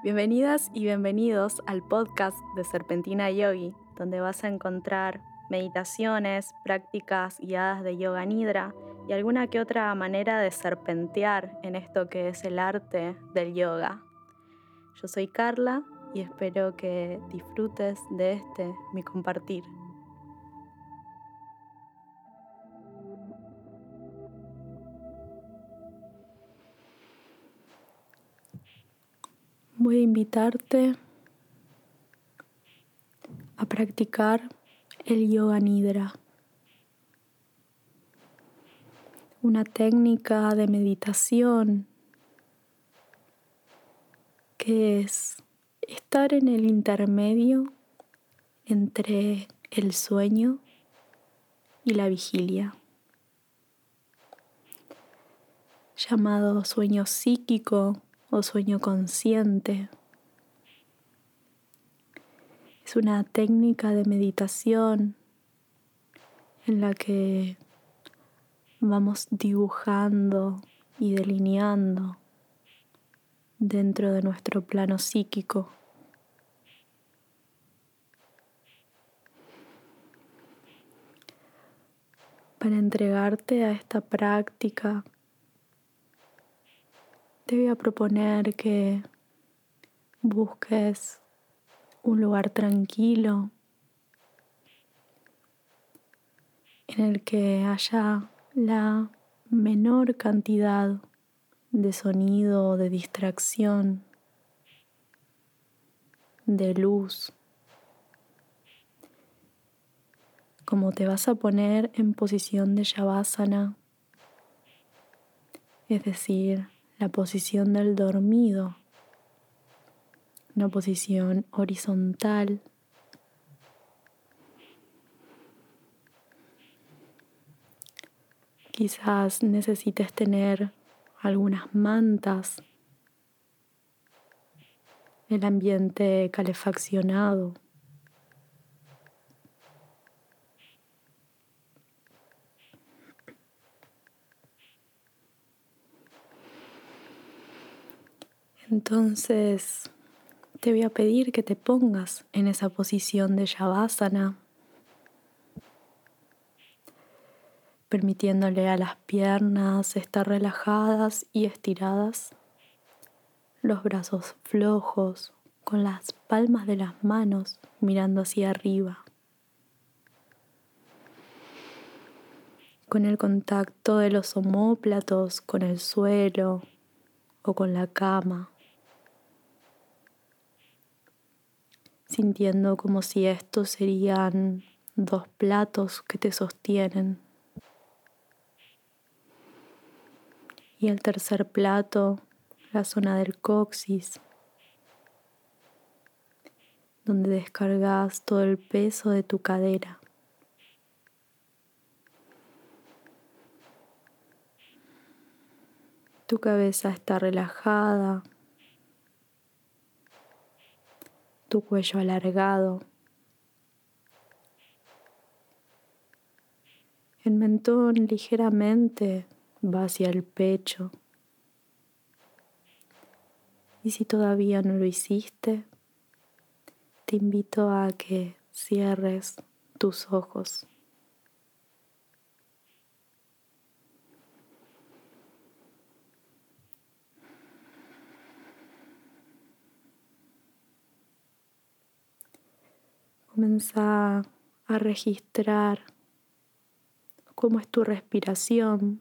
Bienvenidas y bienvenidos al podcast de Serpentina Yogi, donde vas a encontrar meditaciones, prácticas guiadas de yoga nidra y alguna que otra manera de serpentear en esto que es el arte del yoga. Yo soy Carla y espero que disfrutes de este mi compartir. Voy a invitarte a practicar el yoga nidra, una técnica de meditación que es estar en el intermedio entre el sueño y la vigilia, llamado sueño psíquico o sueño consciente. Es una técnica de meditación en la que vamos dibujando y delineando dentro de nuestro plano psíquico. Para entregarte a esta práctica te voy a proponer que busques un lugar tranquilo en el que haya la menor cantidad de sonido de distracción, de luz. Como te vas a poner en posición de Shavasana, es decir, la posición del dormido, una posición horizontal. Quizás necesites tener algunas mantas, el ambiente calefaccionado. Entonces te voy a pedir que te pongas en esa posición de Shavasana, permitiéndole a las piernas estar relajadas y estiradas, los brazos flojos, con las palmas de las manos mirando hacia arriba. Con el contacto de los omóplatos con el suelo o con la cama. Sintiendo como si estos serían dos platos que te sostienen. Y el tercer plato, la zona del coxis, donde descargas todo el peso de tu cadera. Tu cabeza está relajada, tu cuello alargado. El mentón ligeramente va hacia el pecho. Y si todavía no lo hiciste, te invito a que cierres tus ojos. Comienza a registrar cómo es tu respiración.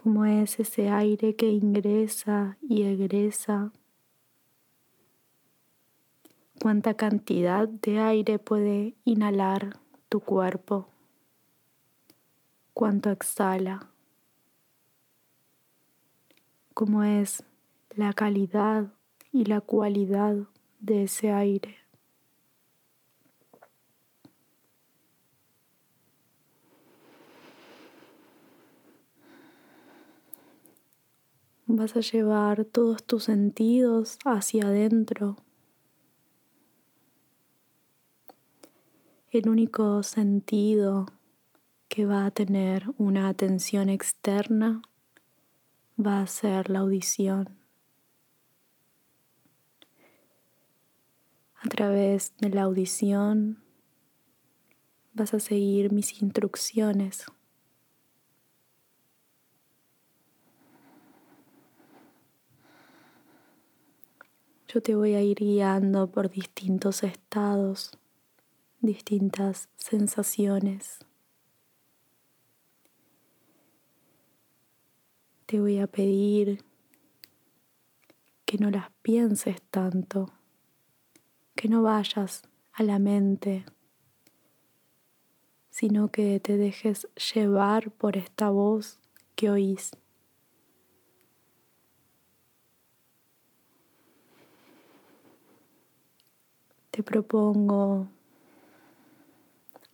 Cómo es ese aire que ingresa y egresa. Cuánta cantidad de aire puede inhalar tu cuerpo. Cuánto exhala cómo es la calidad y la cualidad de ese aire. Vas a llevar todos tus sentidos hacia adentro. el único sentido que va a tener una atención externa va a ser la audición. A través de la audición vas a seguir mis instrucciones. Yo te voy a ir guiando por distintos estados, distintas sensaciones. Te voy a pedir que no las pienses tanto, que no vayas a la mente, sino que te dejes llevar por esta voz que oís. te propongo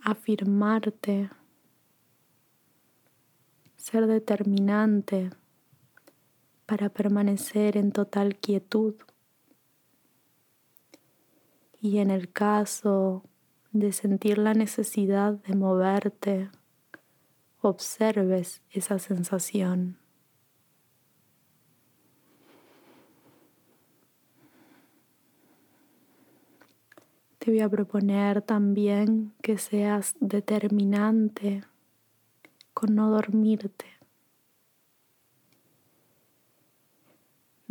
afirmarte, ser determinante para permanecer en total quietud. Y en el caso de sentir la necesidad de moverte, observes esa sensación. Te voy a proponer también que seas determinante con no dormirte.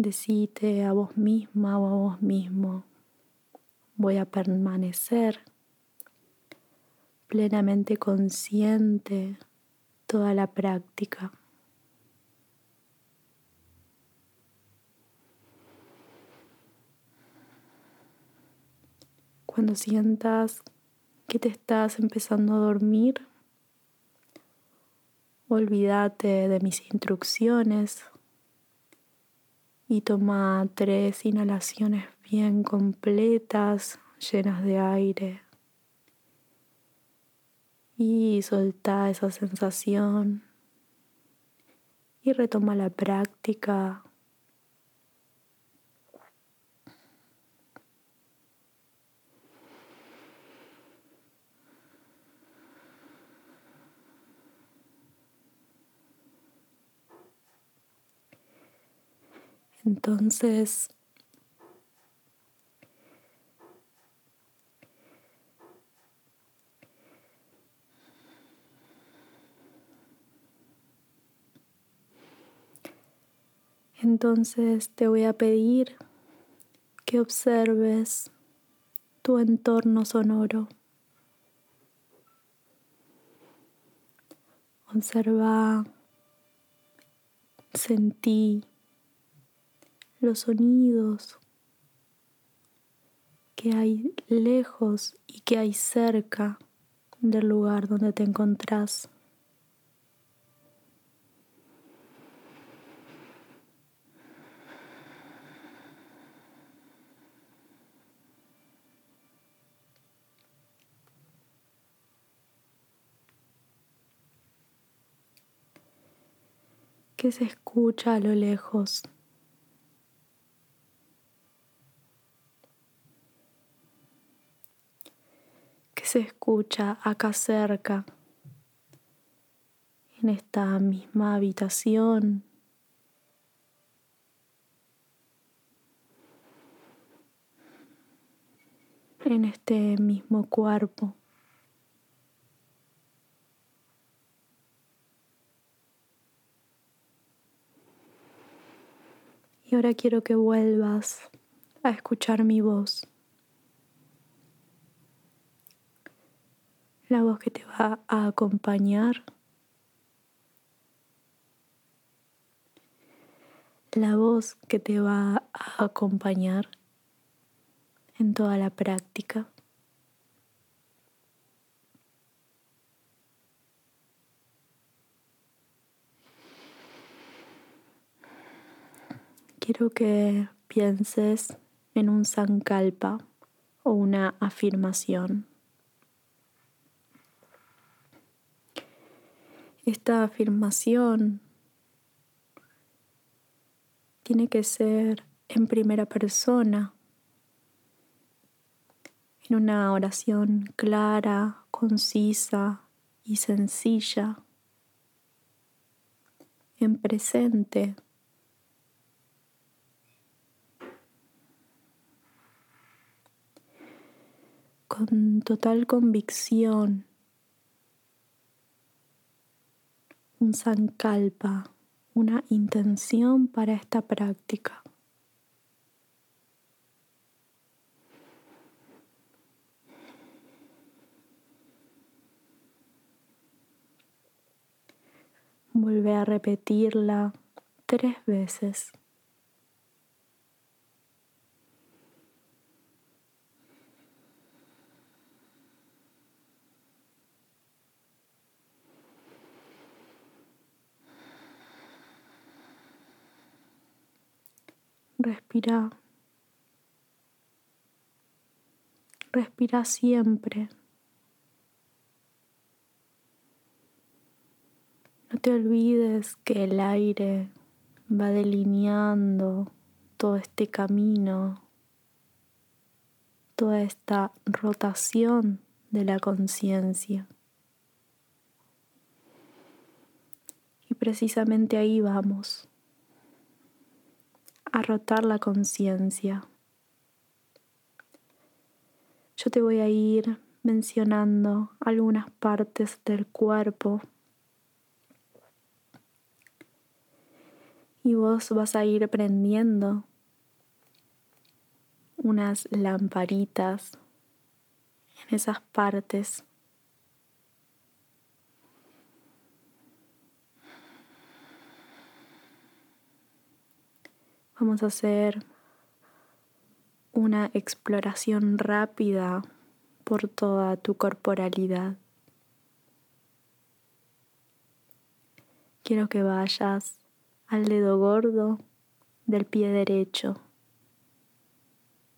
Decite a vos misma o a vos mismo, voy a permanecer plenamente consciente toda la práctica. Cuando sientas que te estás empezando a dormir, olvídate de mis instrucciones y toma tres inhalaciones bien completas, llenas de aire. Y solta esa sensación y retoma la práctica Entonces, entonces te voy a pedir que observes tu entorno sonoro. Observa, sentí los sonidos que hay lejos y que hay cerca del lugar donde te encontrás. que se escucha a lo lejos. Se escucha acá cerca, en esta misma habitación. en este mismo cuerpo. Y ahora quiero que vuelvas a escuchar mi voz. La voz que te va a acompañar, la voz que te va a acompañar en toda la práctica. Quiero que pienses en un sankalpa o una afirmación. Esta afirmación tiene que ser en primera persona, en una oración clara, concisa y sencilla, en presente. con total convicción, un sankalpa, una intención para esta práctica. Vuelve a repetirla tres veces. Respira. Respira siempre. No te olvides que el aire va delineando todo este camino, toda esta rotación de la conciencia. Y precisamente ahí vamos a rotar la conciencia. Yo te voy a ir mencionando algunas partes del cuerpo y vos vas a ir prendiendo unas lamparitas en esas partes Vamos a hacer una exploración rápida por toda tu corporalidad. Quiero que vayas al dedo gordo del pie derecho,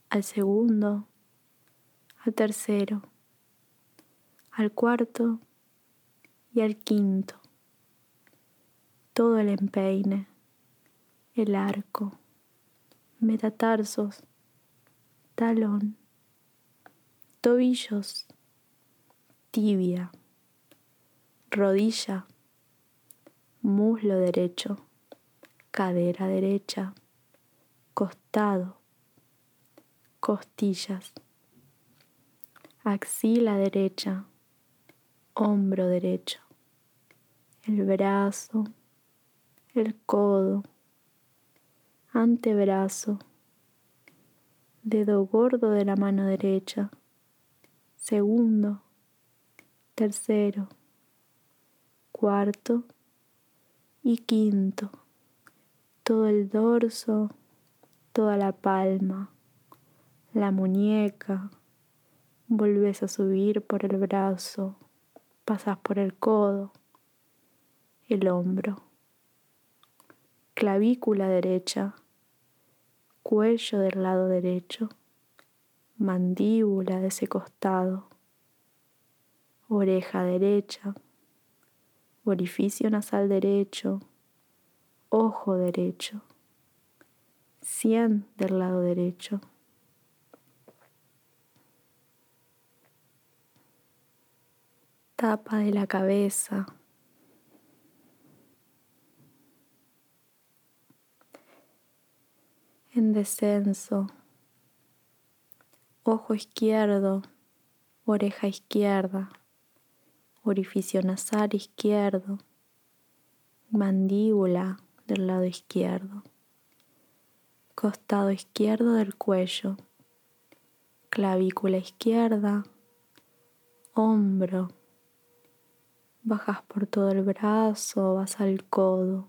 al segundo, al tercero, al cuarto y al quinto. Todo el empeine, el arco metatarsos, talón, tobillos, tibia, rodilla, muslo derecho, cadera derecha, costado, costillas, axila derecha, hombro derecho, el brazo, el codo, antebrazo, dedo gordo de la mano derecha, segundo, tercero, cuarto y quinto, todo el dorso, toda la palma, la muñeca, volvés a subir por el brazo, pasas por el codo, el hombro, clavícula derecha, cuello del lado derecho, mandíbula de ese costado, oreja derecha, orificio nasal derecho, ojo derecho, sien del lado derecho. Tapa de la cabeza, en descenso, ojo izquierdo, oreja izquierda, orificio nasal izquierdo, mandíbula del lado izquierdo, costado izquierdo del cuello, clavícula izquierda, hombro, bajas por todo el brazo, vas al codo,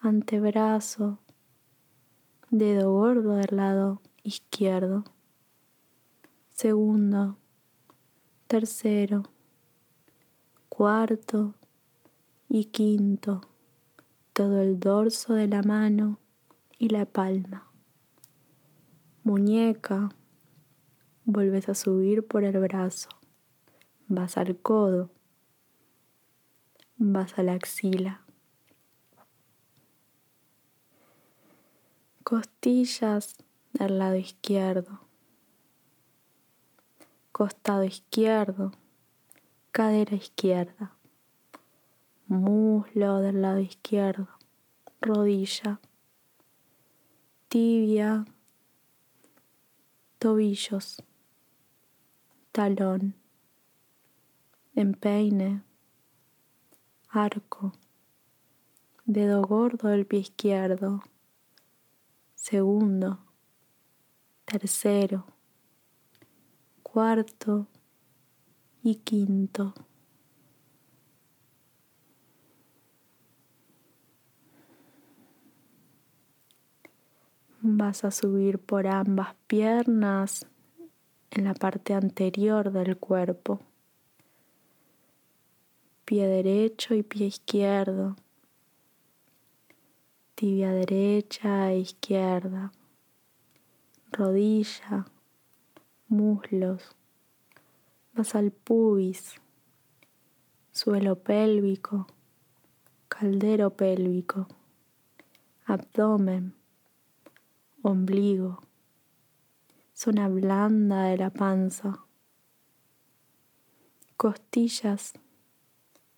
antebrazo, dedo gordo del lado izquierdo, segundo, tercero, cuarto. Y quinto, todo el dorso de la mano y la palma. Muñeca, vuelves a subir por el brazo, vas al codo, vas a la axila. Costillas del lado izquierdo, costado izquierdo, cadera izquierda, muslo del lado izquierdo, rodilla, tibia, tobillos, talón, empeine, arco, dedo gordo del pie izquierdo, segundo, tercero, cuarto y quinto. Vas a subir por ambas piernas en la parte anterior del cuerpo. Pie derecho y pie izquierdo. Tibia derecha e izquierda. Rodilla, muslos. Vas al pubis, suelo pélvico, caldero pélvico, abdomen. Ombligo, zona blanda de la panza, costillas,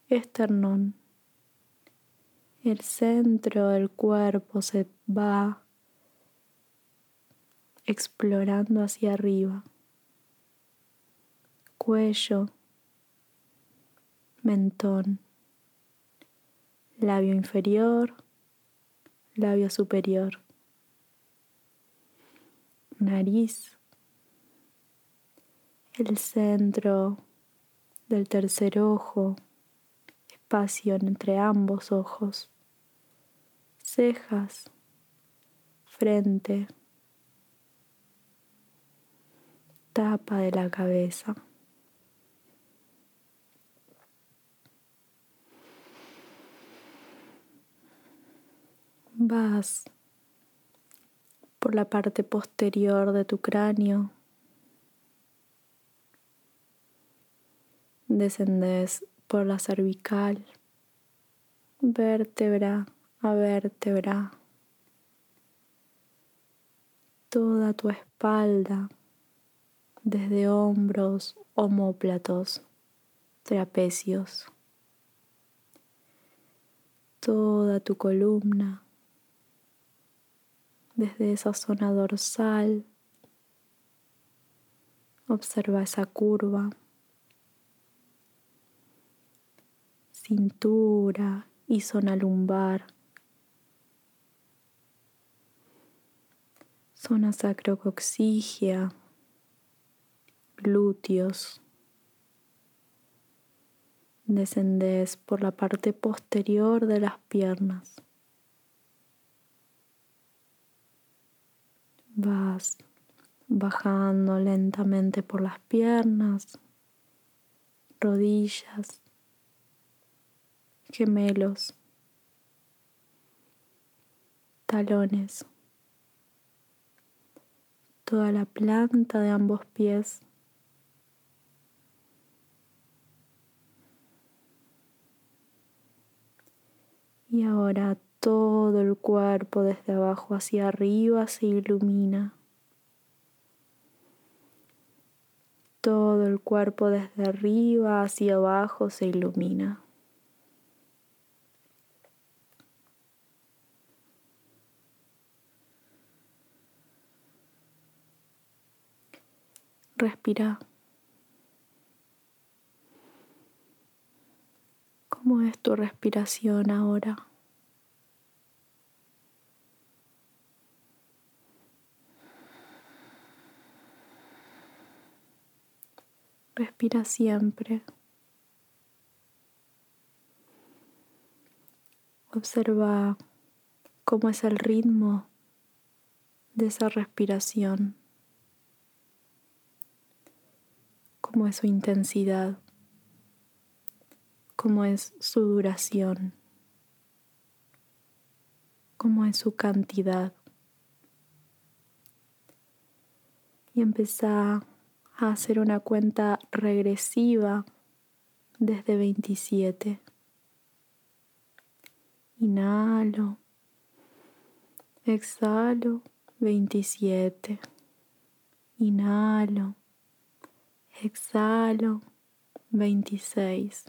esternón. El centro del cuerpo se va explorando hacia arriba. Cuello, mentón, labio inferior, labio superior nariz, el centro del tercer ojo, espacio entre ambos ojos, cejas, frente, tapa de la cabeza. Vas por la parte posterior de tu cráneo. Descendes por la cervical, vértebra a vértebra. Toda tu espalda, desde hombros, homóplatos, trapecios. Toda tu columna desde esa zona dorsal. Observa esa curva. Cintura y zona lumbar. Zona sacrocoxigia. Glúteos. Descendes por la parte posterior de las piernas. Vas bajando lentamente por las piernas, rodillas, gemelos, talones, toda la planta de ambos pies. Y ahora todo el cuerpo desde abajo hacia arriba se ilumina. Todo el cuerpo desde arriba hacia abajo se ilumina. Respira. ¿Cómo es tu respiración ahora? Respira siempre. Observa cómo es el ritmo de esa respiración, cómo es su intensidad, cómo es su duración, cómo es su cantidad. Y empieza a hacer una cuenta regresiva desde 27. Inhalo, exhalo 27. Inhalo, exhalo 26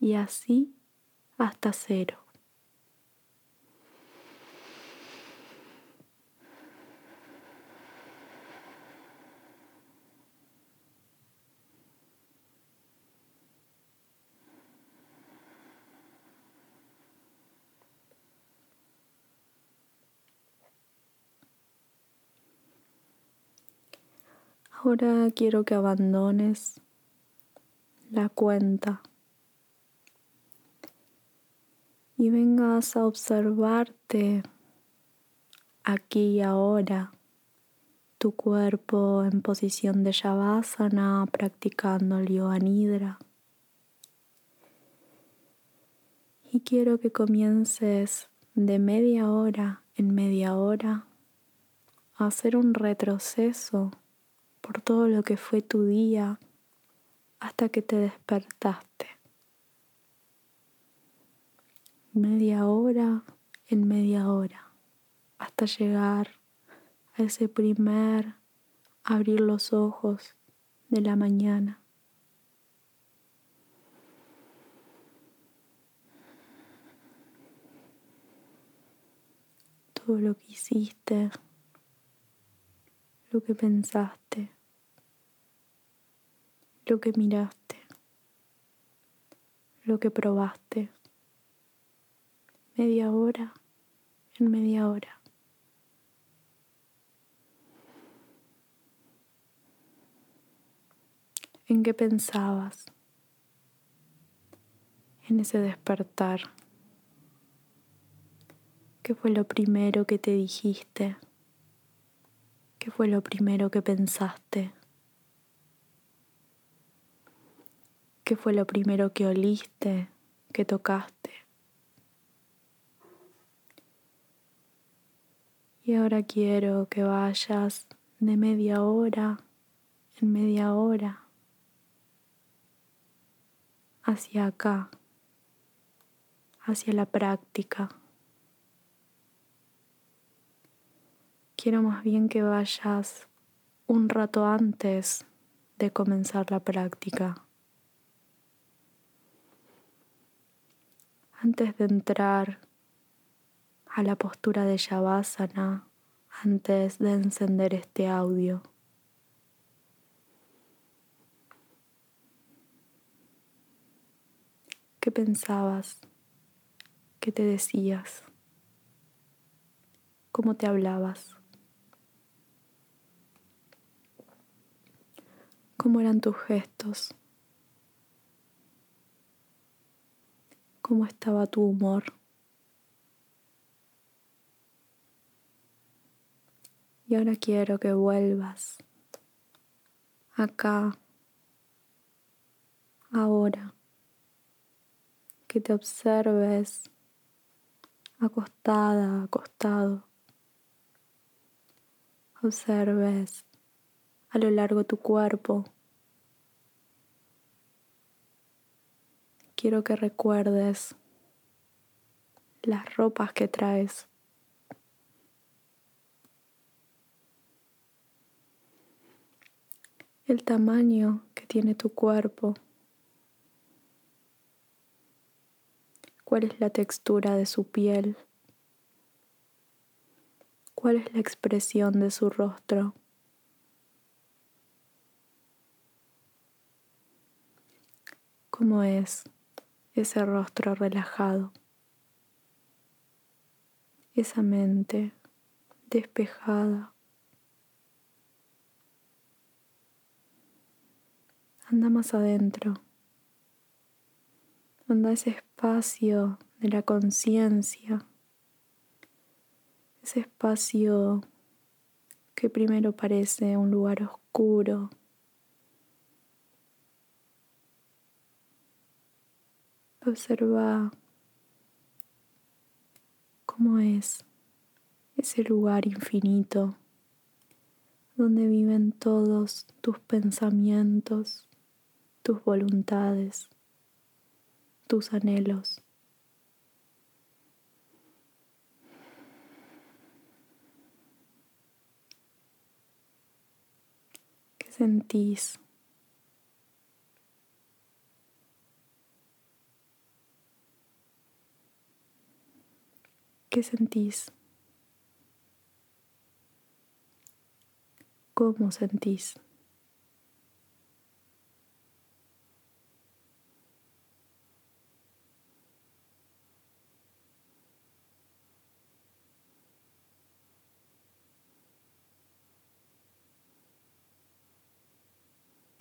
y así hasta cero. Ahora quiero que abandones la cuenta y vengas a observarte aquí y ahora tu cuerpo en posición de Shavasana practicando el Yoga. Y quiero que comiences de media hora en media hora a hacer un retroceso por todo lo que fue tu día hasta que te despertaste. Media hora en media hora hasta llegar a ese primer abrir los ojos de la mañana. Todo lo que hiciste, lo que pensaste lo que miraste, lo que probaste. Media hora en media hora. ¿En qué pensabas? En ese despertar. ¿Qué fue lo primero que te dijiste? ¿Qué fue lo primero que pensaste? ¿Qué fue lo primero que oliste, que tocaste? Y ahora quiero que vayas de media hora en media hora hacia acá, hacia la práctica. Quiero más bien que vayas un rato antes de comenzar la práctica. Antes de entrar a la postura de Shavasana, antes de encender este audio. ¿Qué pensabas? ¿Qué te decías? ¿Cómo te hablabas? ¿Cómo eran tus gestos? Cómo estaba tu humor. Y ahora quiero que vuelvas acá, ahora, que te observes acostada, acostado. Observes a lo largo tu cuerpo quiero que recuerdes las ropas que traes. El tamaño que tiene tu cuerpo. ¿Cuál es la textura de su piel? ¿Cuál es la expresión de su rostro? ¿Cómo es? Ese rostro relajado, esa mente despejada. Anda más adentro. Anda ese espacio de la conciencia. Ese espacio que primero parece un lugar oscuro, Observa cómo es ese lugar infinito donde viven todos tus pensamientos, tus voluntades, tus anhelos. ¿Qué sentís? ¿Qué sentís? ¿Cómo sentís?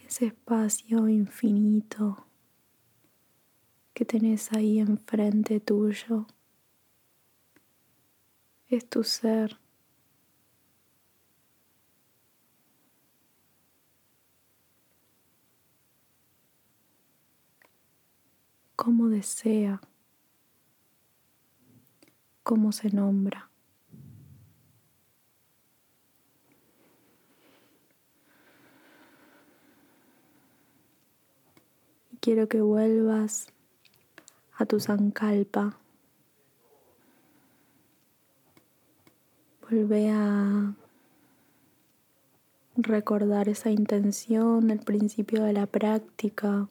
ese espacio infinito que tenés ahí enfrente tuyo es tu ser. Cómo desea, cómo se nombra. quiero que vuelvas a tu sankalpa. Vuelve a recordar esa intención del principio de la práctica.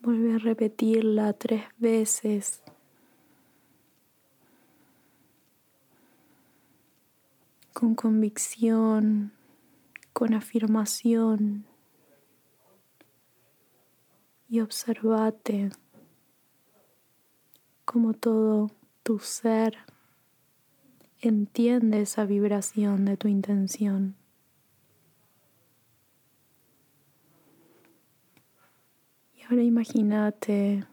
Vuelve a repetirla tres veces. Con convicción, con afirmación. Y observate como todo tu ser entiende esa vibración de tu intención. Ahora imagínate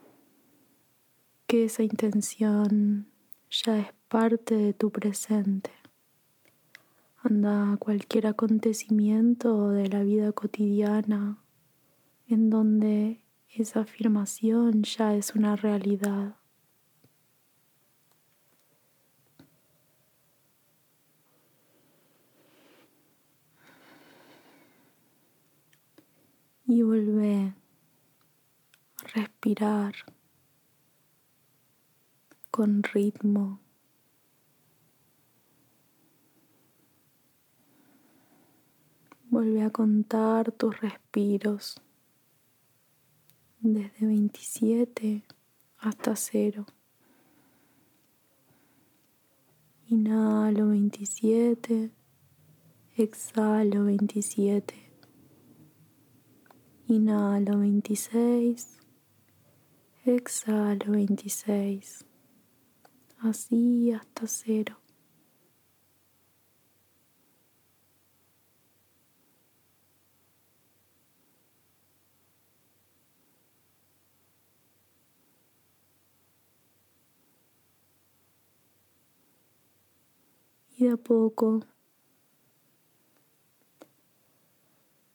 que esa intención ya es parte de tu presente. Anda a cualquier acontecimiento de la vida cotidiana en donde esa afirmación ya es una realidad. Y vuelve respirar con ritmo. Vuelve a contar tus respiros desde 27 hasta 0. Inhalo 27, exhalo 27. Inhalo 26, Exhalo 26. Así hasta cero. Y de a poco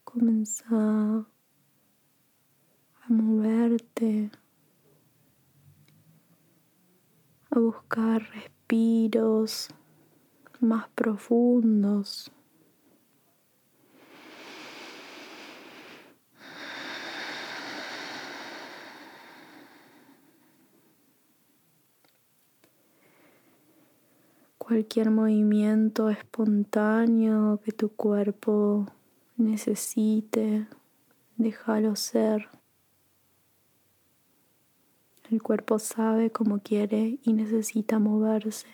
comenzar a moverte a buscar respiros más profundos. Cualquier movimiento espontáneo que tu cuerpo necesite, déjalo ser. El cuerpo sabe cómo quiere y necesita moverse.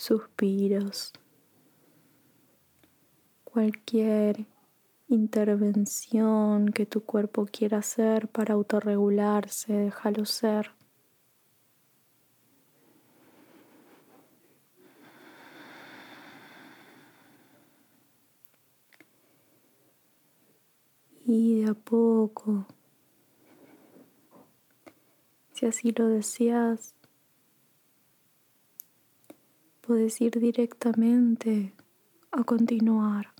Suspiros. Cualquier intervención que tu cuerpo quiera hacer para autorregularse, déjalo ser. Y de a poco, si así lo deseas, puedes ir directamente a continuar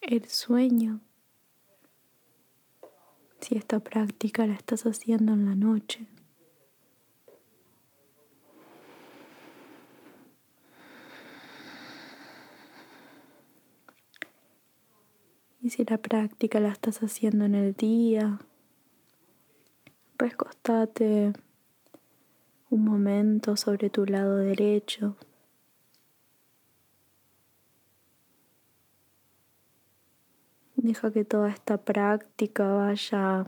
el sueño. Si esta práctica la estás haciendo en la noche. Y si la práctica la estás haciendo en el día, recostate un momento sobre tu lado derecho. Deja que toda esta práctica vaya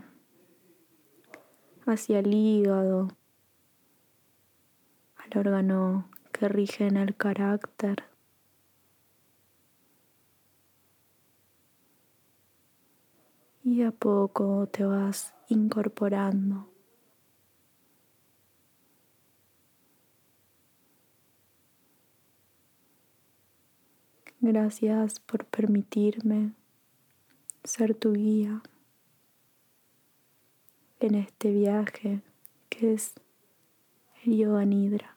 hacia el hígado, al órgano que rige en el carácter. Y a poco te vas incorporando. Gracias por permitirme ser tu guía en este viaje que es el yoga nidra.